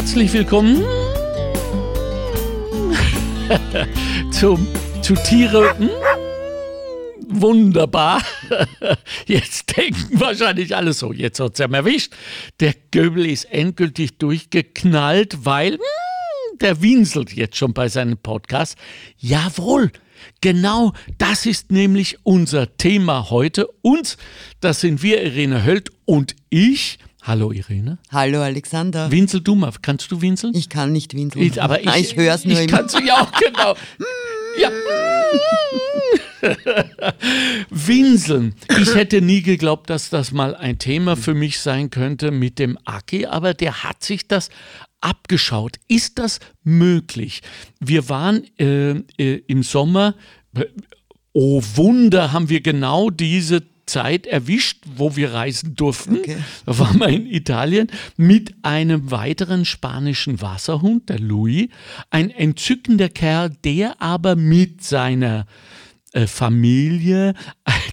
Herzlich willkommen zum, zu Tiere. Hm? Wunderbar. Jetzt denken wahrscheinlich alle so, jetzt hat es ja erwischt. Der Göbel ist endgültig durchgeknallt, weil hm, der winselt jetzt schon bei seinem Podcast. Jawohl, genau das ist nämlich unser Thema heute. Und das sind wir, Irene Höld und ich. Hallo Irene. Hallo Alexander. Winsel du mal. Kannst du winseln? Ich kann nicht winseln. Ich, aber ich, ich höre es nur ich immer. kann's ja auch, genau. ja. Winseln. Ich hätte nie geglaubt, dass das mal ein Thema für mich sein könnte mit dem Aki, aber der hat sich das abgeschaut. Ist das möglich? Wir waren äh, äh, im Sommer, äh, oh Wunder, haben wir genau diese Zeit erwischt, wo wir reisen durften. Okay. Da waren wir in Italien mit einem weiteren spanischen Wasserhund, der Louis. Ein entzückender Kerl, der aber mit seiner äh, Familie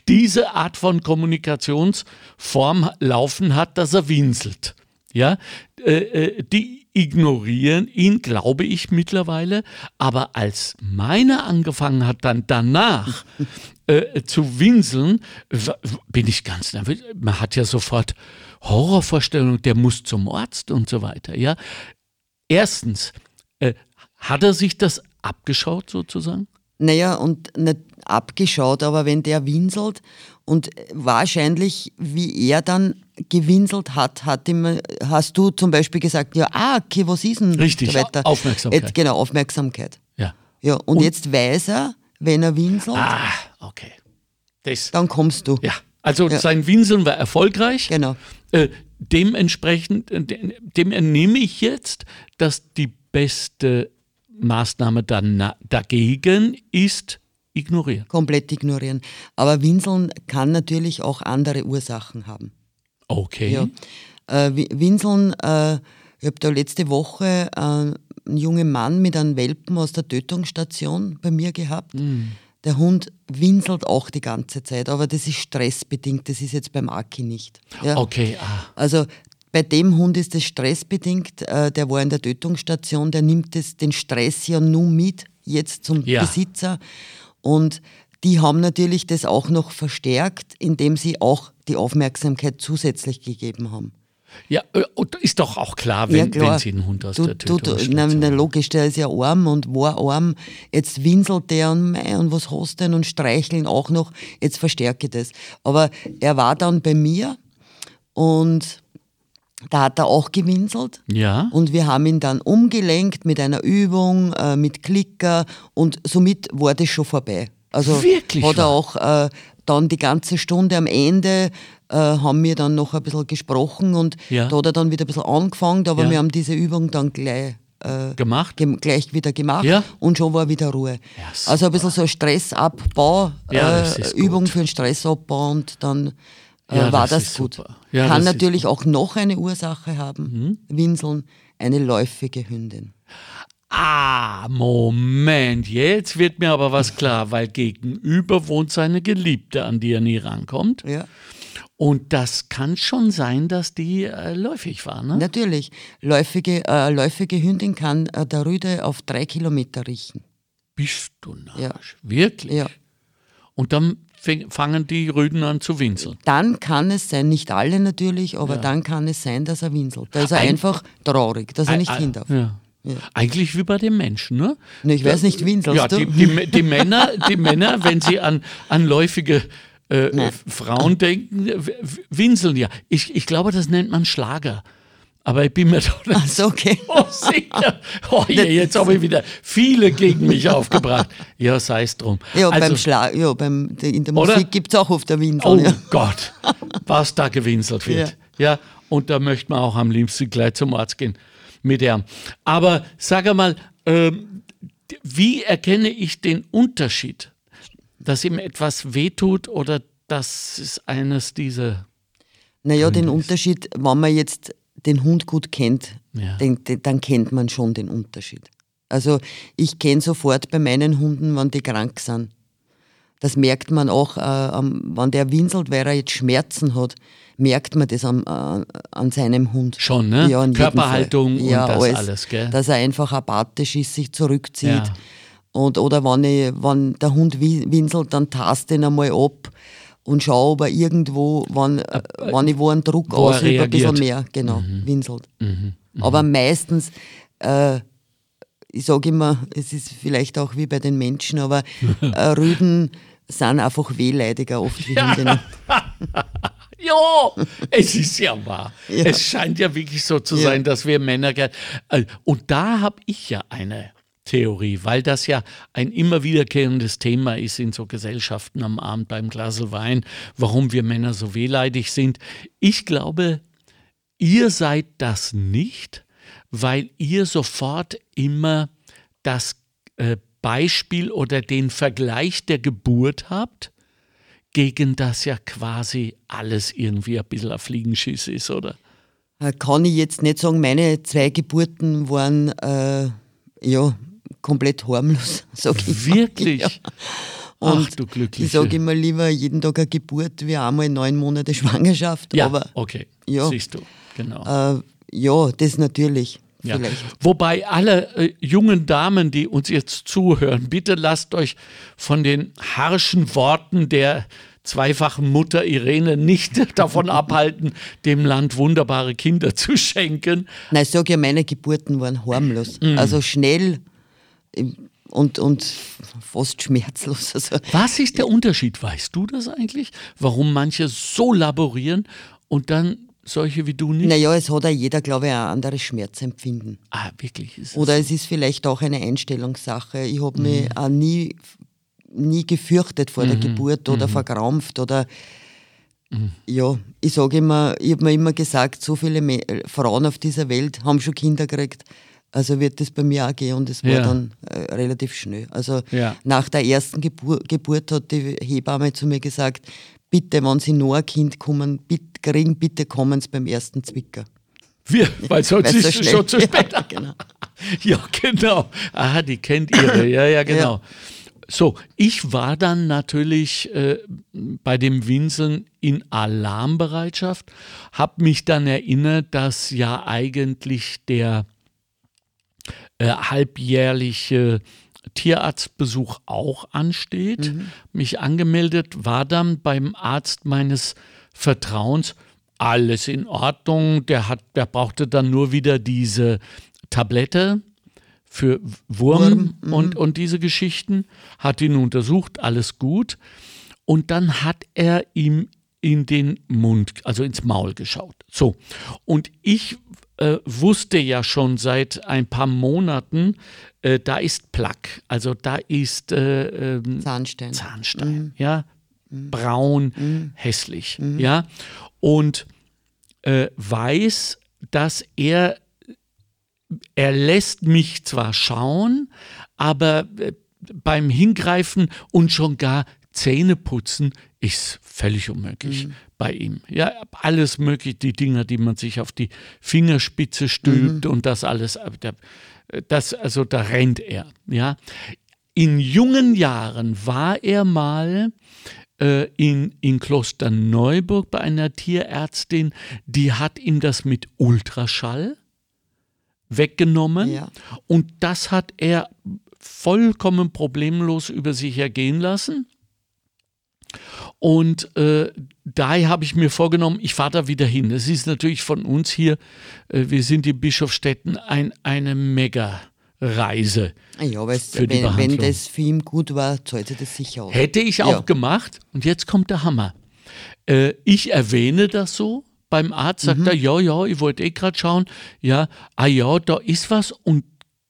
diese Art von Kommunikationsform laufen hat, dass er winselt. Ja, äh, äh, die ignorieren ihn, glaube ich mittlerweile. Aber als meiner angefangen hat, dann danach äh, zu winseln, bin ich ganz nervös. Man hat ja sofort Horrorvorstellungen, der muss zum Arzt und so weiter. Ja, erstens, äh, hat er sich das abgeschaut sozusagen? Naja, und nicht abgeschaut, aber wenn der winselt und wahrscheinlich, wie er dann gewinselt hat, hat ihm, hast du zum Beispiel gesagt, ja, ah, okay, was ist denn Richtig, weiter? Aufmerksamkeit. Jetzt, genau, Aufmerksamkeit. Ja. Ja, und, jetzt weiß er, wenn er winselt, Ah, okay. Das, dann kommst du. ja, also Ja. sein Winseln war erfolgreich. Genau. Äh, dementsprechend, äh, de- dem entnehme ich jetzt, dass die beste Maßnahme dann dagegen ist, ignorieren. Komplett ignorieren. Aber Winseln kann natürlich auch andere Ursachen haben. Okay. Ja. Äh, Wi- Winseln, äh, ich habe da letzte Woche äh, einen jungen Mann mit einem Welpen aus der Tötungsstation bei mir gehabt. Der Hund winselt auch die ganze Zeit, aber das ist stressbedingt, das ist jetzt beim Aki nicht. Ja. Okay, ah. Also bei dem Hund ist es stressbedingt, äh, der war in der Tötungsstation, der nimmt das, den Stress ja nur mit, jetzt zum Ja. Besitzer. Und die haben natürlich das auch noch verstärkt, indem sie auch die Aufmerksamkeit zusätzlich gegeben haben. Ja, äh, ist doch auch klar, wenn, klar. wenn Sie einen Hund aus du, der du, du, na, na, logisch, der ist ja arm und war arm. Jetzt winselt der und, mei, und was hast du denn und streicheln auch noch. Jetzt verstärke ich das. Aber er war dann bei mir und da hat er auch gewinselt. Ja. Und wir haben ihn dann umgelenkt mit einer Übung, äh, mit Klicker und somit war das schon vorbei. Also Wirklich hat er auch äh, dann die ganze Stunde am Ende äh, haben wir dann noch ein bisschen gesprochen und Ja. da hat er dann wieder ein bisschen angefangen, aber Ja. wir haben diese Übung dann gleich, äh, Gemacht? gem- gleich wieder gemacht Ja. und schon war wieder Ruhe. Ja, also ein bisschen so Stressabbau, äh, Übung für einen Stressabbau und dann Ja, war das das, gut. Ja, Kann das natürlich auch noch eine Ursache haben, Winseln, eine läufige Hündin. Ah, Moment, jetzt wird mir aber was klar, weil gegenüber wohnt seine Geliebte, an die er nie rankommt. Ja. Und das kann schon sein, dass die äh, läufig war, ne? Natürlich, läufige, äh, läufige Hündin kann äh, der Rüde auf drei Kilometer riechen. Bist du narrisch? Ja. Wirklich? Ja. Und dann fangen die Rüden an zu winseln. Dann kann es sein, nicht alle natürlich, aber dann kann es sein, dass er winselt. Da ist er Ein- einfach traurig, dass er nicht hin darf. Ja. Eigentlich wie bei den Menschen, ne? Ne, ich weiß nicht, winselst Ja, du? die, die, die, Männer, die Männer, wenn sie an, an läufige äh. Frauen denken, winseln ja. Ich, ich glaube, das nennt man Schlager. Aber ich bin mir doch nicht Ach so, okay. so sicher. Oh je, jetzt habe ich wieder viele gegen mich aufgebracht. Ja, sei es drum. Ja, Also- beim Schlag, ja, beim, in der? Musik gibt es auch oft der Winsel. Oh ja. Gott, was da gewinselt wird. Ja. und da möchte man auch am liebsten gleich zum Arzt gehen mit der. Aber sag einmal, ähm, wie erkenne ich den Unterschied, dass ihm etwas wehtut oder dass es eines dieser. Naja, den Unterschied, wenn man jetzt den Hund gut kennt, Ja. den, den, dann kennt man schon den Unterschied. Also ich kenne sofort bei meinen Hunden, wenn die krank sind. Das merkt man auch, äh, wenn der winselt, weil er jetzt Schmerzen hat, merkt man das an, äh, an seinem Hund. Schon, ne? Ja, Körperhaltung Fall. und Ja, das alles. alles, gell? Dass er einfach apathisch ist, sich zurückzieht. Ja. Und, oder wenn, ich, wenn der Hund wi- winselt, dann taste ihn einmal ab und schaue, ob er irgendwo, wenn, äh, wenn ich wo einen Druck wo ausübe, ein bisschen mehr genau, winselt. Aber meistens, äh, ich sage immer, es ist vielleicht auch wie bei den Menschen, aber äh, Rüden sind einfach wehleidiger oft wie Hunde. Ja, es ist ja wahr. Ja. Es scheint ja wirklich so zu Ja. sein, dass wir Männer äh, Und da habe ich ja eine Theorie, weil das ja ein immer wiederkehrendes Thema ist in so Gesellschaften am Abend beim Glas Wein, warum wir Männer so wehleidig sind. Ich glaube, ihr seid das nicht, weil ihr sofort immer das äh, Beispiel oder den Vergleich der Geburt habt, gegen das ja quasi alles irgendwie ein bisschen ein Fliegenschiss ist, oder? Äh, Kann ich jetzt nicht sagen, meine zwei Geburten waren äh, ja, komplett harmlos, sage ich. mal. Wirklich? Ja. Ach du Ich Glückliche. sage immer lieber jeden Tag eine Geburt wie einmal neun Monate Schwangerschaft. ja, Aber okay, ja. siehst du, genau. äh, ja, das natürlich. Ja. Wobei alle äh, jungen Damen, die uns jetzt zuhören, bitte lasst euch von den harschen Worten der zweifachen Mutter Irene nicht davon abhalten, dem Land wunderbare Kinder zu schenken. Nein, ich sage ja, meine Geburten waren harmlos. Mhm. Also schnell und, und fast schmerzlos. Also, Was ist der Unterschied? Weißt du das eigentlich? Warum manche so laborieren und dann solche wie du nicht? naja, es hat ja jeder, glaube ich, ein anderes Schmerzempfinden. Ah, wirklich ist es. Oder es ist vielleicht auch eine Einstellungssache. Ich habe Mhm. mich auch nie, nie gefürchtet vor der Geburt Mhm. oder verkrampft oder ja, ich sage immer, ich habe mir immer gesagt, so viele Frauen auf dieser Welt haben schon Kinder gekriegt. Also wird das bei mir auch gehen und es war Ja. dann äh, relativ schnell. Also Ja. nach der ersten Gebur Geburt hat die Hebamme zu mir gesagt, bitte, wenn Sie noch ein Kind kommen, bitte, kriegen, bitte kommen Sie beim ersten Zwicker. Wir, weil sonst ist es schon zu spät. Ja, genau. Ja, genau. Aha, die kennt ihre. Ja, ja, genau. So, ich war dann natürlich äh, bei dem Winseln in Alarmbereitschaft, habe mich dann erinnert, dass ja eigentlich der äh, halbjährliche Tierarztbesuch auch ansteht. Mich angemeldet, war dann beim Arzt meines Vertrauens. Alles in Ordnung. Der, hat, der brauchte dann nur wieder diese Tablette für Wurm, und, und diese Geschichten, hat ihn untersucht, alles gut. Und dann hat er ihm in den Mund, also ins Maul geschaut. So. Und ich äh, wusste ja schon seit ein paar Monaten, äh, da ist Plaque, also da ist äh, ähm, Zahnstein. Zahnstein, ja, braun, hässlich, ja, und äh, weiß, dass er, er lässt mich zwar schauen, aber äh, beim Hingreifen und schon gar Zähne putzen ist völlig unmöglich bei ihm. Ja, alles möglich, die Dinger, die man sich auf die Fingerspitze stülpt und das alles, aber der, das, also da rennt er, ja. In jungen Jahren war er mal äh, in, in Klosterneuburg bei einer Tierärztin, die hat ihm das mit Ultraschall weggenommen Ja. und das hat er vollkommen problemlos über sich ergehen lassen. Und äh, daher habe ich mir vorgenommen, ich fahre da wieder hin. Es ist natürlich von uns hier, äh, wir sind in Bischofstetten, ein, eine Mega-Reise. Ah Ja, aber es, Für die wenn, wenn Behandlung. das für ihn gut war, sich das sicher aus. Hätte ich auch Ja. gemacht. Und jetzt kommt der Hammer. Äh, ich erwähne das so. Beim Arzt sagt Mhm. er, ja, ja, ich wollte eh gerade schauen. Ja, ah ja, da ist was. Und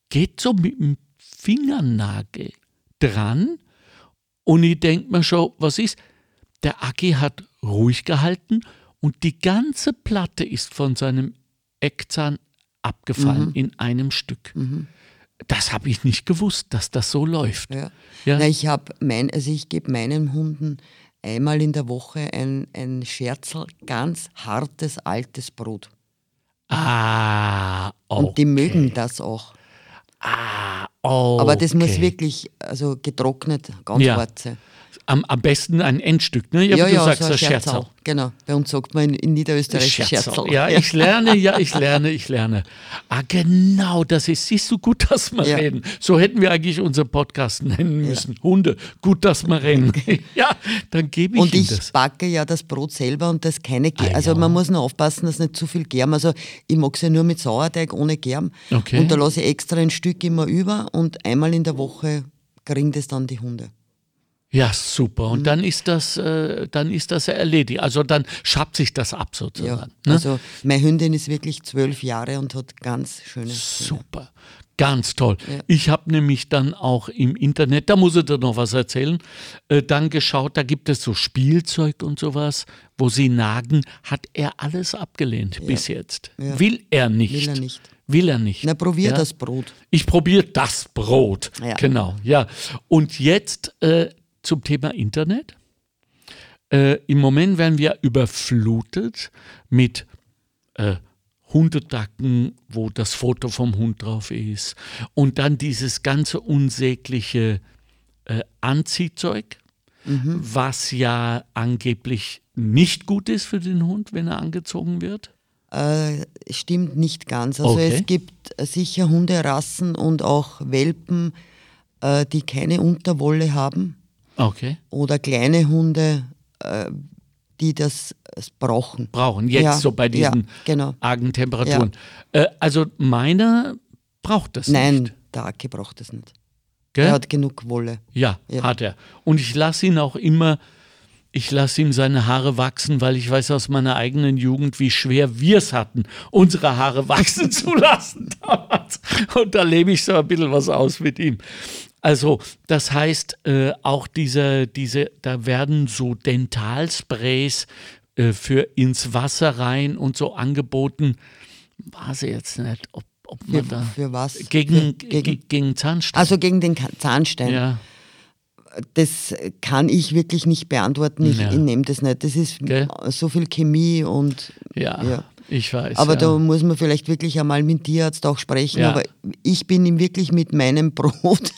geht so mit dem Fingernagel dran. Und ich denke mir schon, was ist? Der Aki hat ruhig gehalten und die ganze Platte ist von seinem Eckzahn Mhm. abgefallen in einem Stück. Das habe ich nicht gewusst, dass das so läuft. Ja. Ja. Na, ich habe mein, also ich gebe meinen Hunden einmal in der Woche ein, ein Scherzel ganz hartes altes Brot. Ah, okay. Und die mögen das auch. Ah, Oh, Aber das muss okay. wirklich also getrocknet, ganz Ja. sein. Am, am besten ein Endstück, ne? Ja, aber du sagst so ein Scherzerl. Scherzerl. Genau, bei uns sagt man in, in Niederösterreich Scherzerl. Scherzerl. Ja, ich lerne, ja, ich lerne, ich lerne. Ah, genau, das ist, siehst du, gut, dass wir Ja. reden. So hätten wir eigentlich unseren Podcast nennen müssen. Hunde, gut, dass wir reden. ja, dann gebe ich Und ich das. backe ja das Brot selber und das keine Germ. Ah, also ja. man muss nur aufpassen, dass nicht zu viel Germ. Also ich mag es ja nur mit Sauerteig ohne Germ. Okay. Und da lasse ich extra ein Stück immer über und einmal in der Woche kriegen das dann die Hunde. Ja, super. Mhm. Und dann ist das, äh, dann ist das ja erledigt. Also dann schabt sich das ab Ja. sozusagen. ne? Also meine Hündin ist wirklich zwölf Jahre und hat ganz schöne. Super. Ganz toll. Ja. Ich habe nämlich dann auch im Internet, da muss ich dir noch was erzählen, äh, dann geschaut, da gibt es so Spielzeug und sowas, wo sie nagen, hat er alles abgelehnt bis jetzt. Ja. Will er nicht. Will er nicht. Will er nicht. Na, probier Ja? das Brot. Ich probiere das Brot. Ja. Genau, ja. Und jetzt äh, zum Thema Internet. Äh, Im Moment werden wir überflutet mit äh, Hundetacken, wo das Foto vom Hund drauf ist. Und dann dieses ganze unsägliche äh, Anziehzeug, was ja angeblich nicht gut ist für den Hund, wenn er angezogen wird. Äh, stimmt nicht ganz. Also Okay. es gibt sicher Hunderassen und auch Welpen, äh, die keine Unterwolle haben Okay. oder kleine Hunde, äh, die das brauchen. Brauchen jetzt Ja, so bei diesen ja, genau. argen Temperaturen. Äh, also meiner braucht das Nein, nicht. der Aki braucht das nicht. Gell? Er hat genug Wolle. Ja, Ja. hat er. Und ich lasse ihn auch immer, ich lasse ihm seine Haare wachsen, weil ich weiß aus meiner eigenen Jugend, wie schwer wir es hatten, unsere Haare wachsen zu lassen damals. Und da lebe ich so ein bisschen was aus mit ihm. Also, das heißt, äh, auch diese, diese, da werden so Dentalsprays äh, für ins Wasser rein und so angeboten. Weiß ich jetzt nicht, ob, ob Für, man da. für was? Gegen, für, gegen, gegen, Zahnstein. also gegen den Zahnstein. ja. Das kann ich wirklich nicht beantworten. Ich, Ja. ich nehme das nicht. Das ist Gell? so viel Chemie und Ja, Ja. ich weiß. Aber ja. da muss man vielleicht wirklich einmal mit dem Tierarzt auch sprechen. Aber ich bin ihm wirklich mit meinem Brot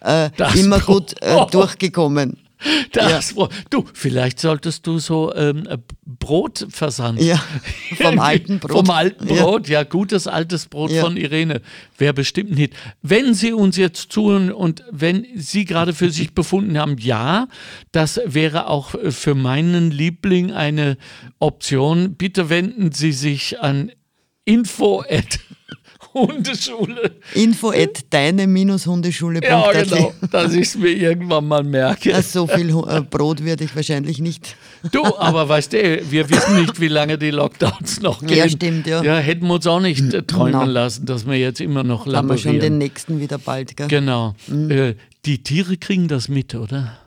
äh, immer Brot. gut äh, durchgekommen. Das Brot. Du, vielleicht solltest du so ähm, äh, Brotversand. Ja, vom alten Brot. Vom alten Ja. Brot, ja, gutes altes Brot Ja. von Irene. Wäre bestimmt nicht. Wenn Sie uns jetzt zuhören und wenn Sie gerade für sich befunden haben, ja, das wäre auch für meinen Liebling eine Option. Bitte wenden Sie sich an info at Hundeschule. Info at deine-hundeschule.at. Ja, genau, dass ich es mir irgendwann mal merke. Na, So viel äh, Brot werde ich wahrscheinlich nicht. Du, aber weißt du, wir wissen nicht, wie lange die Lockdowns noch gehen. Ja, stimmt, ja. Ja, hätten wir uns auch nicht äh, träumen No. lassen, dass wir jetzt immer noch Haben wir schon den laborieren. nächsten wieder bald. Gell? Genau. Mhm. Äh, die Tiere kriegen das mit, oder?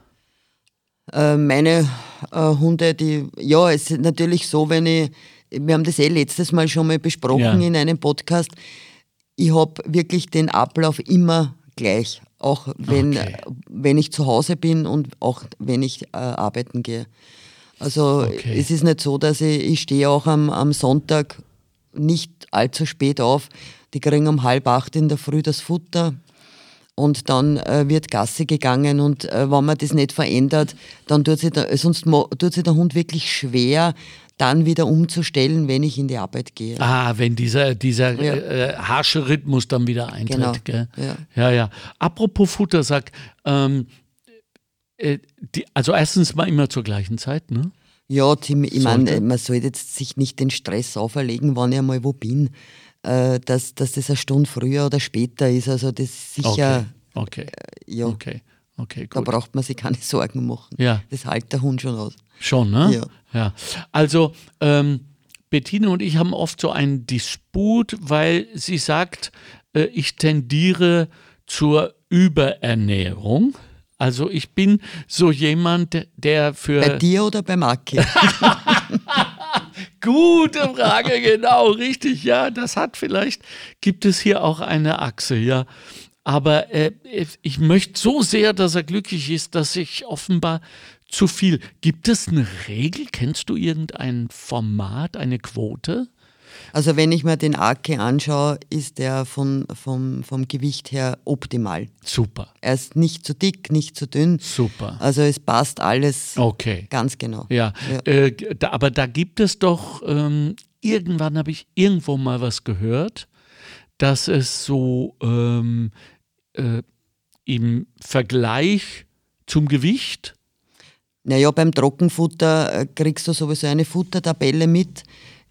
Äh, meine äh, Hunde, die, ja, es ist natürlich so, wenn ich, wir haben das eh letztes Mal schon mal besprochen Ja. in einem Podcast, ich habe wirklich den Ablauf immer gleich, auch wenn, Okay. wenn ich zu Hause bin und auch wenn ich äh, arbeiten gehe. Also Okay. es ist nicht so, dass ich, ich stehe auch am, am Sonntag nicht allzu spät auf. Die kriegen um halb acht in der Früh das Futter und dann äh, wird Gasse gegangen und äh, wenn man das nicht verändert, dann tut sich der, sonst tut sich der Hund wirklich schwer, dann wieder umzustellen, wenn ich in die Arbeit gehe. Ah, wenn dieser, dieser Ja. äh, harsche Rhythmus dann wieder eintritt. Genau. Ja. ja, ja. Apropos Futtersack, ähm, äh, die, also erstens mal immer zur gleichen Zeit, ne? Ja, Tim, ich meine, man sollte jetzt sich nicht den Stress auferlegen, wann ich einmal wo bin, äh, dass, dass das eine Stunde früher oder später ist. Also das ist sicher, Okay, okay, ja, okay, okay, da braucht man sich keine Sorgen machen. Ja. Das hält der Hund schon aus. Schon, ne? Ja. Ja. Also, ähm, Bettina und ich haben oft so einen Disput, weil sie sagt, äh, ich tendiere zur Überernährung. Also ich bin so jemand, der für... Bei dir oder beim Aki? Gute Frage, genau, richtig. Ja, das hat vielleicht, gibt es hier auch eine Achse, ja. Aber äh, ich möchte so sehr, dass er glücklich ist, dass ich offenbar zu viel. Gibt es eine Regel? Kennst du irgendein Format, eine Quote? Also wenn ich mir den Ake anschaue, ist der von, vom, vom Gewicht her optimal. Super. Er ist nicht zu dick, nicht zu dünn. Super. Also es passt alles Okay. ganz genau. Ja, Ja. Äh, da, aber da gibt es doch, ähm, irgendwann habe ich irgendwo mal was gehört, dass es so ähm, äh, im Vergleich zum Gewicht, Naja, beim Trockenfutter äh, kriegst du sowieso eine Futtertabelle mit.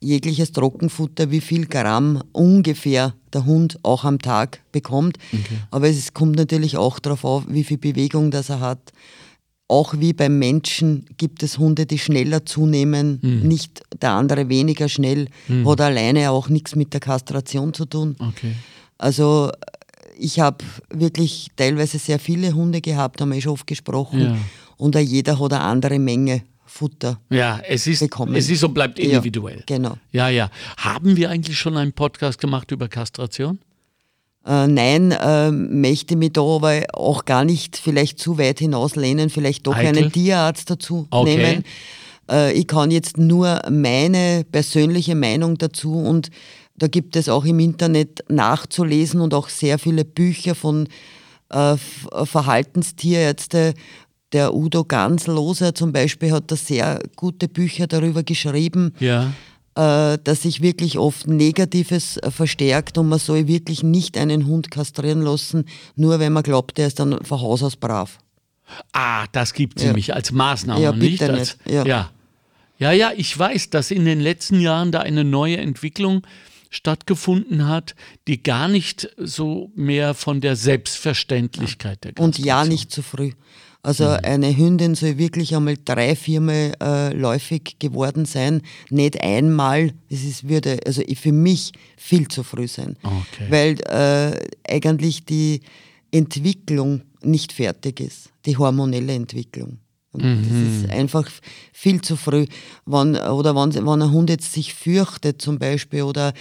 Jegliches Trockenfutter, wie viel Gramm ungefähr der Hund auch am Tag bekommt. Aber es kommt natürlich auch darauf auf, wie viel Bewegung das er hat. Auch wie beim Menschen gibt es Hunde, die schneller zunehmen, nicht der andere weniger schnell. Hat alleine auch nichts mit der Kastration zu tun. okay. Also ich habe wirklich teilweise sehr viele Hunde gehabt, haben wir schon oft gesprochen. Ja. Und auch jeder hat eine andere Menge Futter. Ja, es ist, Bekommen. es ist und bleibt Ja, individuell. genau. Ja, ja. Haben wir eigentlich schon einen Podcast gemacht über Kastration? Äh, nein, äh, möchte mich da aber auch gar nicht vielleicht zu weit hinauslehnen, vielleicht doch Eitel? einen Tierarzt dazu Okay. nehmen. Äh, ich kann jetzt nur meine persönliche Meinung dazu und da gibt es auch im Internet nachzulesen und auch sehr viele Bücher von äh, Verhaltenstierärzte. Der Udo Gansloser zum Beispiel hat da sehr gute Bücher darüber geschrieben Ja. äh, dass sich wirklich oft Negatives verstärkt und man soll wirklich nicht einen Hund kastrieren lassen, nur wenn man glaubt, der ist dann von Haus aus brav. Ah, das gibt es Ja. nämlich als Maßnahme, Ja, nicht? Als, nicht. Ja. ja. Ja, ja, ich weiß, dass in den letzten Jahren da eine neue Entwicklung stattgefunden hat, die gar nicht so mehr von der Selbstverständlichkeit der Und ja, Kastration- nicht zu früh. Also eine Hündin soll wirklich einmal drei, viermal äh, läufig geworden sein, nicht einmal. Das ist, würde also für mich viel zu früh sein, Okay. weil äh, eigentlich die Entwicklung nicht fertig ist, die hormonelle Entwicklung. Und Mhm. das ist einfach viel zu früh. Wenn, oder wenn, wenn ein Hund jetzt sich fürchtet zum Beispiel oder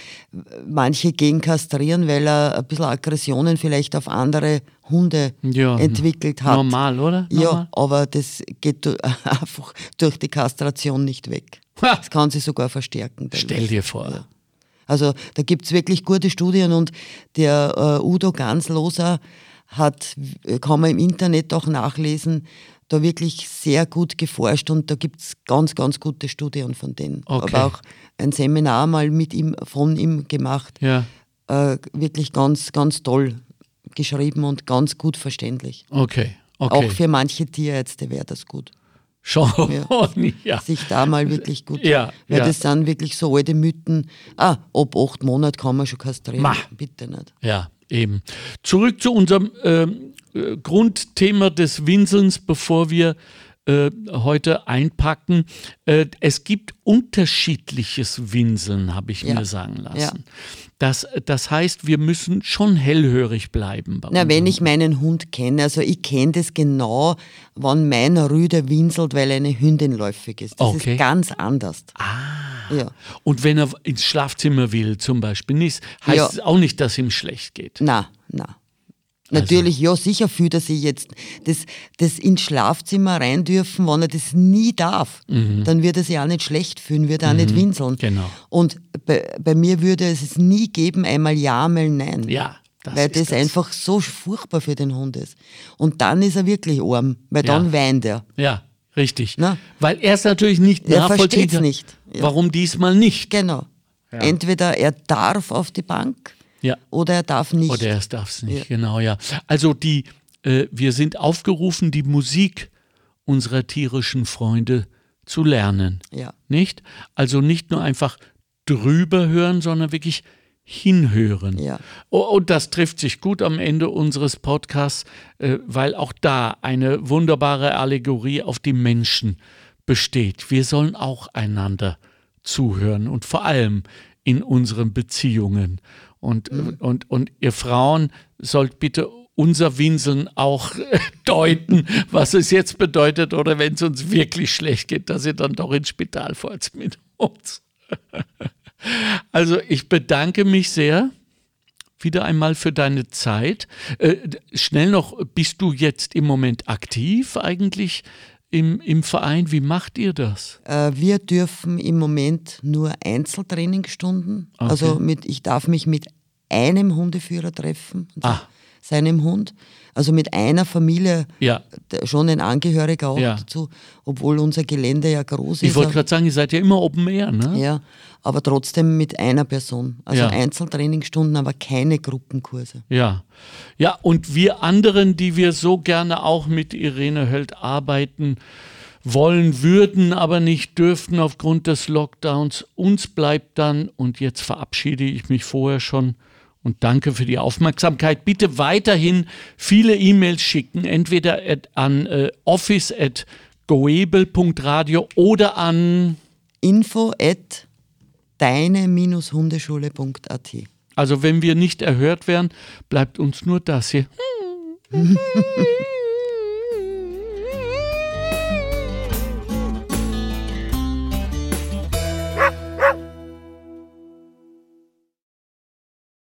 manche gehen kastrieren, weil er ein bisschen Aggressionen vielleicht auf andere Hunde Ja, entwickelt hat. Normal, oder? Ja, Normal. aber das geht einfach durch die Kastration nicht weg. Ha! Das kann sich sogar verstärken. teilweise. Stell dir vor. Also da gibt es wirklich gute Studien und der äh, Udo Gansloser hat, kann man im Internet auch nachlesen, da wirklich sehr gut geforscht und da gibt es ganz, ganz gute Studien von denen. Okay. Aber auch ein Seminar mal mit ihm, von ihm gemacht. Ja, Äh, wirklich ganz, ganz toll geschrieben und ganz gut verständlich. okay. Okay. Auch für manche Tierärzte wäre das gut, Schon. Ja. Ja. sich da mal wirklich gut. Ja, Weil ja. das sind wirklich so alte Mythen. Ah, ab acht Monaten kann man schon kastrieren. Ma. Bitte nicht. Ja, eben. Zurück zu unserem ähm, äh, Grundthema des Winselns, bevor wir äh, heute einpacken. Äh, es gibt unterschiedliches Winseln, habe ich Ja. mir sagen lassen. Ja. Das, das heißt, wir müssen schon hellhörig bleiben. Bei Na, wenn ich meinen Hund kenne, also ich kenne das genau, wann mein Rüde winselt, weil eine Hündin läufig ist. Das Okay. ist ganz anders. Ah. Ja. Und wenn er ins Schlafzimmer will, zum Beispiel, nicht, heißt Ja. es auch nicht, dass ihm schlecht geht. Na, na. Natürlich, ja, sicher fühlt er sich jetzt das, das ins Schlafzimmer rein dürfen, wenn er das nie darf. Dann wird er sich auch nicht schlecht fühlen, wird auch nicht winseln. Mhm. Genau. Und bei, bei mir würde es es nie geben, einmal ja, einmal nein. Ja, das weil ist das das. einfach so furchtbar für den Hund ist. Und dann ist er wirklich arm, weil Ja. dann weint er. Ja, richtig. Na? Weil er es natürlich nicht Er nachvollziehen versteht's kann, nicht. Ja. warum diesmal nicht. Genau. Entweder er darf auf die Bank Ja. oder er darf nicht. Oder er darf es nicht, Ja. genau, ja. Also die, äh, wir sind aufgerufen, die Musik unserer tierischen Freunde zu lernen. Ja. Nicht? Also nicht nur einfach drüber hören, sondern wirklich hinhören. Ja. Oh, und das trifft sich gut am Ende unseres Podcasts, äh, weil auch da eine wunderbare Allegorie auf die Menschen besteht. Wir sollen auch einander zuhören und vor allem in unseren Beziehungen. Und, und, und ihr Frauen sollt bitte unser Winseln auch äh, deuten, was es jetzt bedeutet oder wenn es uns wirklich schlecht geht, dass ihr dann doch ins Spital fahrt mit uns. Also ich bedanke mich sehr wieder einmal für deine Zeit. Äh, schnell noch, bist du jetzt im Moment aktiv eigentlich im, im Verein? Wie macht ihr das? Äh, wir dürfen im Moment nur Einzeltrainingsstunden. Okay. Also mit, ich darf mich mit einem Hundeführer treffen, Ah. seinem Hund. Also mit einer Familie, Ja. schon ein Angehöriger auch Ja. dazu, obwohl unser Gelände ja groß Ich ist. wollte gerade sagen, ihr seid ja immer Open Air, ne? ja, aber trotzdem mit einer Person. Also Ja. Einzeltrainingsstunden, aber keine Gruppenkurse. Ja. Ja, und wir anderen, die wir so gerne auch mit Irene Höld arbeiten wollen würden, aber nicht dürften aufgrund des Lockdowns, uns bleibt dann, und jetzt verabschiede ich mich vorher schon und danke für die Aufmerksamkeit. Bitte weiterhin viele E-Mails schicken, entweder an äh, office at goebel.radio oder an, Info at deine-hundeschule.at. also wenn wir nicht erhört werden, bleibt uns nur das hier.